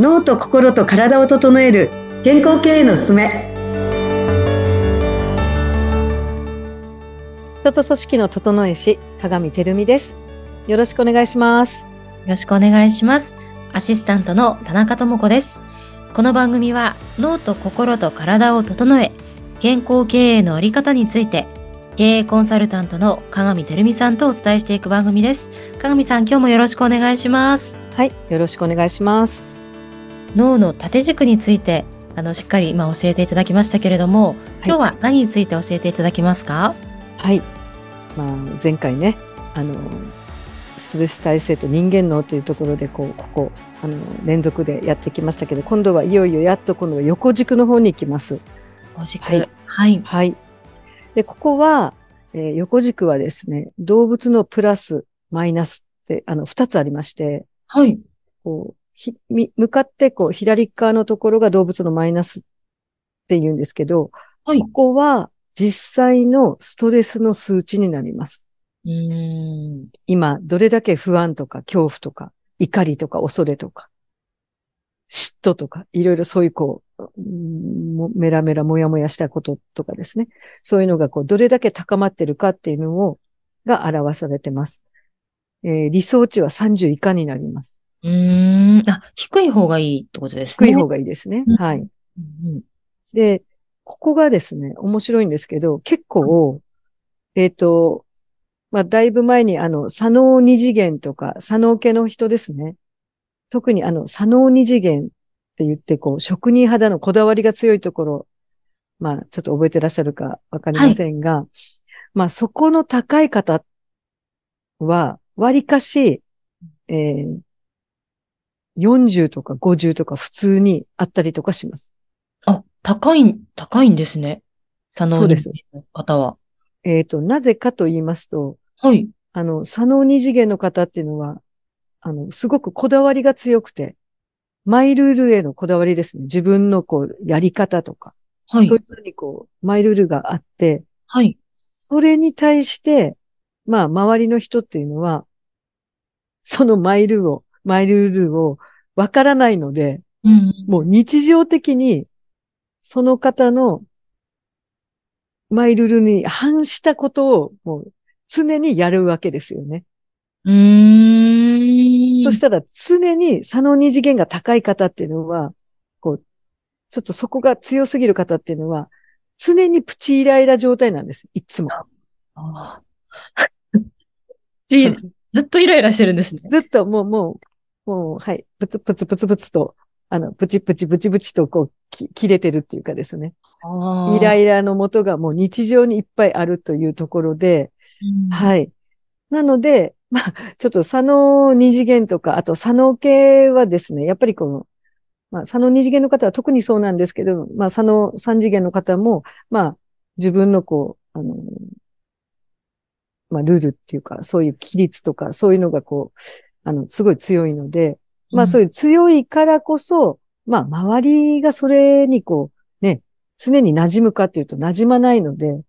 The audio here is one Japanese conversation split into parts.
脳と心と体を整える健康経営のすすめ人と組織の整え師鏡てるみですよろしくお願いしますよろしくお願いします。アシスタントの田中智子です。この番組は脳と心と体を整え、健康経営のあり方について、経営コンサルタントの鏡てるみさんとお伝えしていく番組です。鏡さん、今日もよろしくお願いします。はいよろしくお願いします脳の縦軸について、あの、しっかり今教えていただきましたけれども、今日は何について教えていただけますか？はい、まあ、前回ねあのストレス耐性と人間脳というところでこうここあの連続でやってきましたけど今度はいよいよやっと今度は横軸の方に行きます。お軸。はいはい。はい。で、ここは、えー横軸はですね、動物のプラス、マイナスって、あの、二つありまして、はい。こう、向かって、こう、左側のところが動物のマイナスって言うんですけど、はいこ。こは実際のストレスの数値になります。うーん。今、どれだけ不安とか恐怖とか、怒りとか恐れとか、嫉妬とか、いろいろそういうこう、うんもメラメラモヤモヤしたこととかですね。そういうのがこう、どれだけ高まってるかっていうのを、が表されてます。えー理想値は30以下になります。うーん。あ、低い方がいいってことですね。低い方がいいですね。うんはい。うんで、ここがですね、面白いんですけど、結構、えっ、と、まあ、だいぶ前にあの、左脳二次元とか、左脳系の人ですね。特にあの、左脳二次元って言って、こう、職人肌のこだわりが強いところ、まあ、ちょっと覚えてらっしゃるかわかりませんが、まあ、そこの高い方は、割かし、えー40とか50とか普通にあったりとかします。あ、高い、高いんですね。佐野そうですの方は。えっ、と、なぜかと言いますと、はい。あの、左脳二次元の方っていうのは、あの、すごくこだわりが強くて、マイルールへのこだわりですね。自分のこう、やり方とか、はいそう。いうのにこう、マイルールがあって、はい。それに対して、まあ、周りの人っていうのは、そのマイルールを、マイルールをわからないので、うん。もう日常的に、その方のマイルールに反したことを、もう常にやるわけですよね。うーん。そしたら常に左脳二次元が高い方っていうのは、こう、ちょっとそこが強すぎる方っていうのは、常にプチイライラ状態なんです。いつも。ずっとイライラしてるんですね。ずっともう、もう、もう、はい、プツプツプツプツと、あの、プチプチプチプチとこう、き切れてるっていうかですね。あイライイラの元がもう日常にいっぱいあるというところで、い。はい。なので、まあ、ちょっと左脳二次元とか、あと左脳系はですね、やっぱりこの、まあ、左脳二次元の方は特にそうなんですけど、まあ、左脳三次元の方も、まあ、自分のこう、あの、まあ、ルールっていうか、そういう規律とか、そういうのがこう、あの、すごい強いので、まあ、そういう強いからこそ、まあ、周りがそれにこう、ね、常に馴染むかっていうと馴染まないので、うん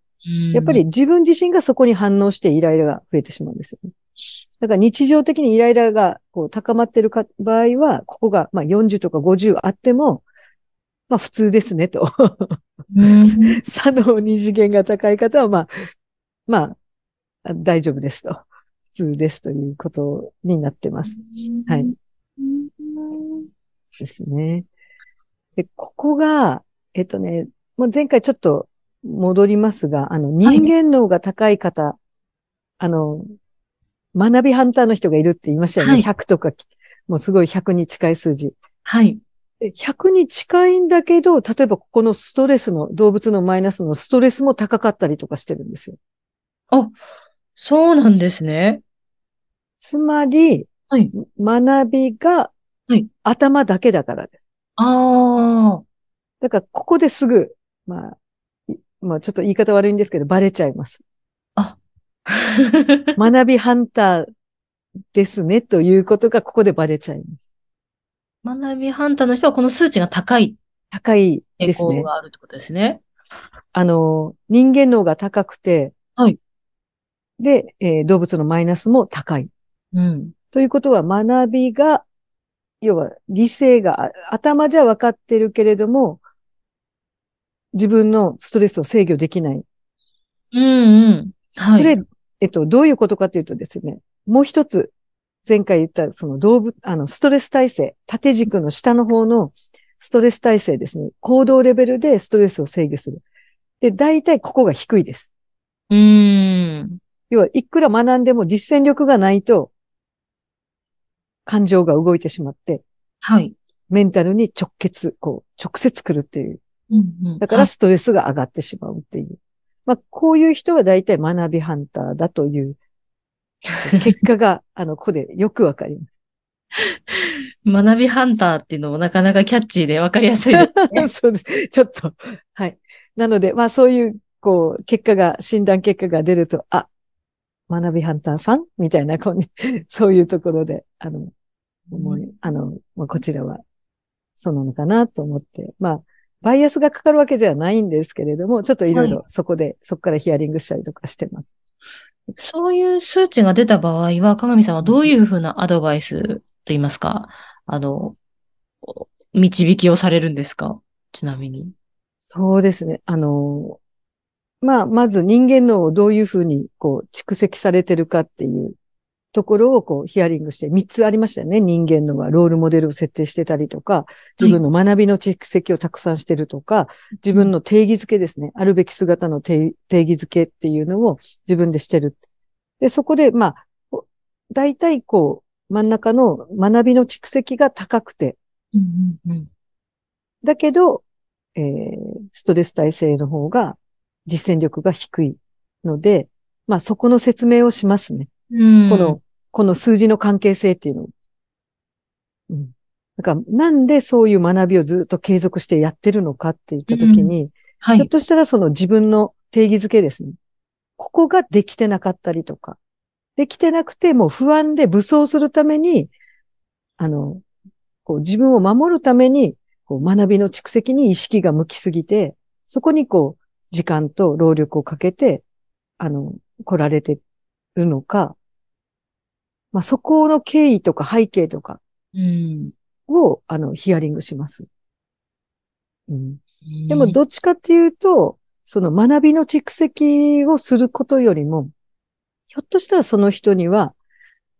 やっぱり、自分自身がそこに反応してイライラが増えてしまうんですよね。だから日常的にイライラがこう高まってるか場合は、ここがまあ40とか50あっても、まあ普通ですねと。うん左脳二次元が高い方はまあ、まあ、大丈夫ですと。普通ですということになってます。はい。ですね。で、ここが、えっとね、もう前回ちょっと戻りますが、あの、人間脳が高い方、あの、学びハンターの人がいるって言いましたよね。はい100とか、もうすごい100に近い数字。はい。で100に近いんだけど、例えばここのストレスの、動物のマイナスのストレスも高かったりとかしてるんですよ。そうなんですね。つまり、はい。学びがはい頭だけだからです。ああ。だから、ここですぐ、まあ、いまあ、ちょっと言い方悪いんですけど、バレちゃいます。学びハンターですね、ということがここでバレちゃいます。学びハンターの人はこの数値が高い高いで傾すね向。があるってことですね。あの、人間脳が高くて、はい。で、えー動物のマイナスも高い。うん。ということは、学びが、要は理性があ頭じゃ分かってるけれども、自分のストレスを制御できない。うんうん。はい。それ、えっと、どういうことかというとですね、もう一つ、前回言った、その動物、あの、ストレス耐性、縦軸の下の方のストレス耐性ですね。行動レベルでストレスを制御する。で、大体ここが低いです。うーん。要は、いくら学んでも実践力がないと、感情が動いてしまって、はい。メンタルに直結、こう、直接来るっていう。うんうんだからストレスが上がってしまうっていう。まあ、こういう人は大体学びハンターだという 結果が、あの、ここでよくわかりま 学びハンターっていうのもなかなかキャッチーでわかりやすいですね。す。そうです。ちょっと、はい。なので、まあそういう、こう、結果が、診断結果が出ると、あ、学びハンターさんみたいな、こうね、そういうところで、あの、思い、あの、まあ、こちらは、そうなのかなと思って、まあ、バイアスがかかるわけじゃないんですけれども、ちょっといろいろそこで、そこからヒアリングしたりとかしてます。そういう数値が出た場合は、鏡さんはどういうふうなアドバイスと言いますか、あの、導きをされるんですか？ちなみに。そうですね。あの、まあ、まず人間脳をどういうふうに、こう、蓄積されてるかっていうところを、こう、ヒアリングして、3つありましたよね。人間脳はロールモデルを設定してたりとか、自分の学びの蓄積をたくさんしてるとか、自分の定義づけですね。あるべき姿の定定義づけっていうのを自分でしてる。で、そこで、まあ、大体こう、真ん中の学びの蓄積が高くて、だけど、えーストレス耐性の方が実践力が低いので、まあそこの説明をしますね。うんこの、この数字の関係性っていうのを。うん。だから、なんでそういう学びをずっと継続してやってるのかって言ったときに、はい。ひょっとしたらその自分の定義づけですね。ここができてなかったりとか、できてなくてもう不安で武装するために、あの、こう自分を守るために、こう学びの蓄積に意識が向きすぎて、そこにこう、時間と労力をかけて、あの、来られてるのか、まあ、そこの経緯とか背景とかうん。を、あの、ヒアリングします。うん。でも、どっちかっていうと、その学びの蓄積をすることよりも、ひょっとしたらその人には、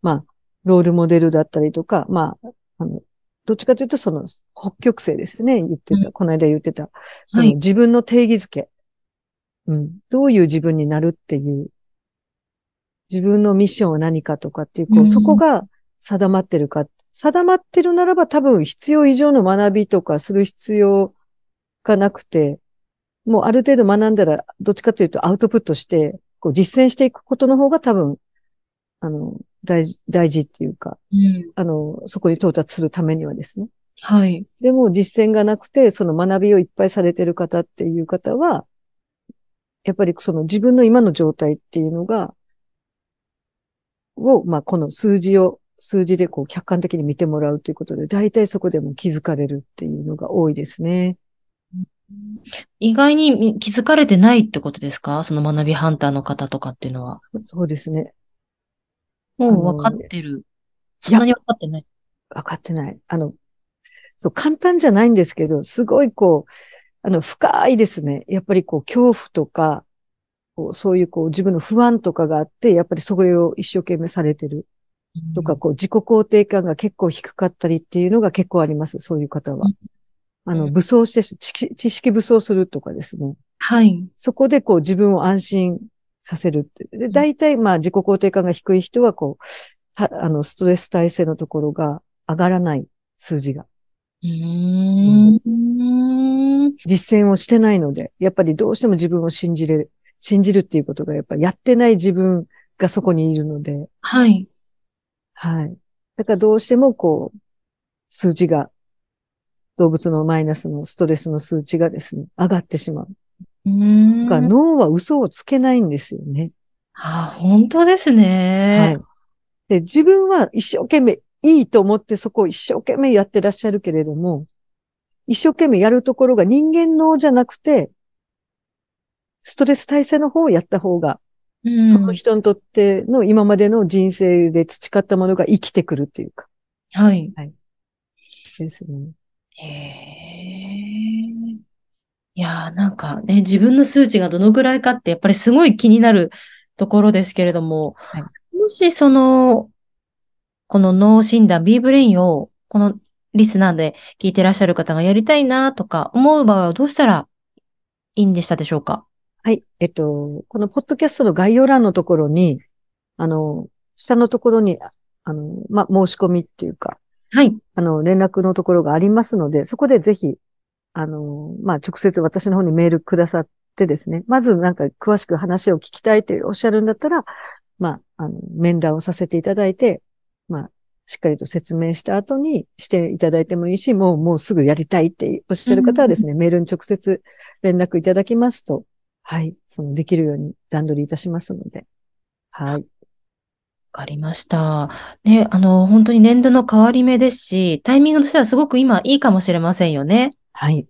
まあ、ロールモデルだったりとか、まあ、あの、どっちかというとその北極星ですね、言ってた、うんこの間言ってた、そはいの自分の定義づけ、うん、どういう自分になるっていう、自分のミッションは何かとかっていう、こう、うんそこが定まってるか、定まってるならば多分必要以上の学びとかする必要がなくて、もうある程度学んだら、どっちかというとアウトプットして、こう実践していくことの方が多分、あの、大事、大事っていうか、うん。あの、そこに到達するためにはですね。はい。でも実践がなくて、その学びをいっぱいされてる方っていう方は、やっぱりその自分の今の状態っていうのが、を、まあ、この数字を、数字でこう客観的に見てもらうということで、大体そこでも気づかれるっていうのが多いですね。意外にみ気づかれてないってことですか？その学びハンターの方とかっていうのは。そうですね。もう分かってる。そんなに分かってない。分かってない。あの、そう、簡単じゃないんですけど、すごいこう、あの、深いですね。やっぱりこう、恐怖とか、こうそういうこう、自分の不安とかがあって、やっぱりそれを一生懸命されてるとか、こう、自己肯定感が結構低かったりっていうのが結構あります。そういう方はうん。あの、うん武装して、知識知識武装するとかですね。はい。そこでこう、自分を安心させるって。で、大体まあ、自己肯定感が低い人はこう、たあの、ストレス耐性のところが上がらない数字が。うーん。実践をしてないので、やっぱりどうしても自分を信じれる、信じるっていうことがやっぱりやってない自分がそこにいるので、はい。はい。だからどうしてもこう、数値が、動物のマイナスのストレスの数値がですね、上がってしまう。うーん。だから脳は嘘をつけないんですよね。あ、本当ですね。はい。で、自分は一生懸命いいと思ってそこを一生懸命やってらっしゃるけれども、一生懸命やるところが人間脳じゃなくて、ストレス耐性の方をやった方が、うんその人にとっての今までの人生で培ったものが生きてくるっていうか。はい。はいですね。へえ。いやー、なんかね、自分の数値がどのぐらいかって、やっぱりすごい気になるところですけれども、はいもしその、この脳診断 B ブレインを、このリスナーで聞いてらっしゃる方がやりたいなとか思う場合はどうしたらいいんでしたでしょうか？はい。えっと、このポッドキャストの概要欄のところに、あの、下のところに、あの、まあ、申し込みっていうか、はい。あの、連絡のところがありますので、そこでぜひ、あの、まあ、直接私の方にメールくださってですね、まずなんか詳しく話を聞きたいっておっしゃるんだったら、まあ、あの、面談をさせていただいて、まあ、しっかりと説明した後にしていただいてもいいし、もう、もうすぐやりたいっておっしゃる方はですね、メールに直接連絡いただきますと、はい、そのできるように段取りいたしますので、はい。わかりました。ね、あの、本当に年度の変わり目ですし、タイミングとしてはすごく今いいかもしれませんよね。はい。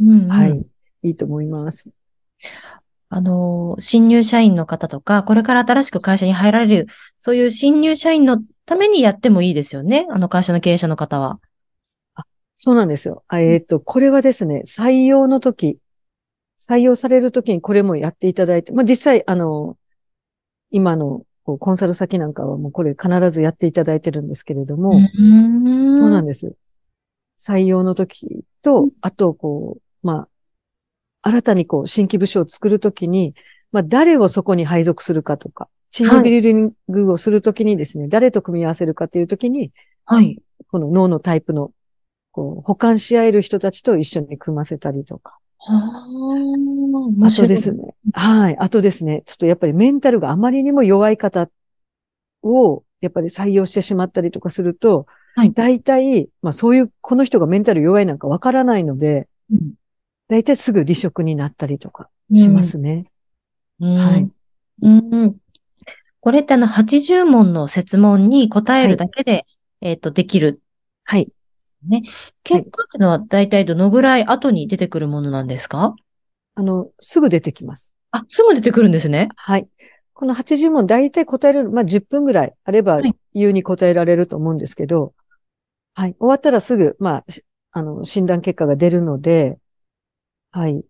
うんうんはい。いいと思います。あの、新入社員の方とか、これから新しく会社に入られる、そういう新入社員のためにやってもいいですよね。あの会社の経営者の方は。そうなんですよ。あえっ、と、これはですね、採用の時、採用される時にこれもやっていただいて、まあ、実際、あの、今のこうコンサル先なんかはもうこれ必ずやっていただいてるんですけれども、んそうなんでです。採用の時と、あと、こう、まあ、新たにこう、新規部署を作るときに、まあ、誰をそこに配属するかとか、チームビルディングをするときにですね、誰と組み合わせるかというときに、はい。この脳のタイプの、こう、補完し合える人たちと一緒に組ませたりとか。はあ、面あ白いとですね。はい。あとですね。ちょっとやっぱりメンタルがあまりにも弱い方を、やっぱり採用してしまったりとかすると、はい大体、まあそういう、この人がメンタル弱いなんかわからないので、うん大体すぐ離職になったりとかしますね。うんはい。うん。これってあの、80問の設問に答えるだけで、えっと、できるはい。ね。結果っていうのは大体どのぐらい後に出てくるものなんですか？あの、すぐ出てきます。あ、すぐ出てくるんですね。はい。この80問大体答える、まあ10分ぐらいあればはい言うに答えられると思うんですけど、はい。終わったらすぐ、まあ、しあの、診断結果が出るので、はい。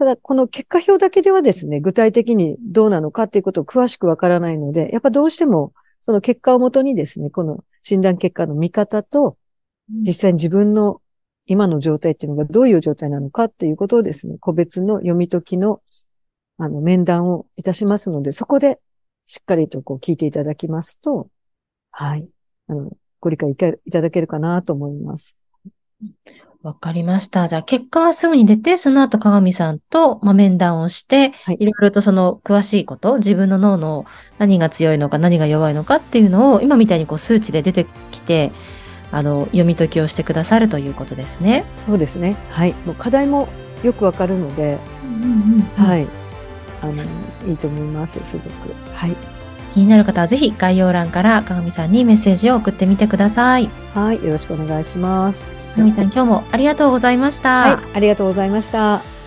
ただ、この結果表だけではですね、具体的にどうなのかっていうことを詳しくわからないので、やっぱどうしても、その結果をもとにですね、この診断結果の見方と、実際に自分の今の状態っていうのがどういう状態なのかっていうことをですね、個別の読み解きの、あの、面談をいたしますので、そこでしっかりとこう聞いていただきますと、はい。あの、ご理解いただけるかなと思います。わかりました。じゃあ、結果はすぐに出て、その後、鏡さんと、まあ、面談をして、はいいろいろとその詳しいこと、自分の脳の何が強いのか、何が弱いのかっていうのを、今みたいにこう数値で出てきて、あの、読み解きをしてくださるということですね。そうですね。はい。もう課題もよくわかるので、は。はいい。あの、いいと思います。すごく。はい。気になる方はぜひ概要欄から鏡さんにメッセージを送ってみてください。はい。よろしくお願いします。鏡さん、今日もありがとうございました。はい。ありがとうございました。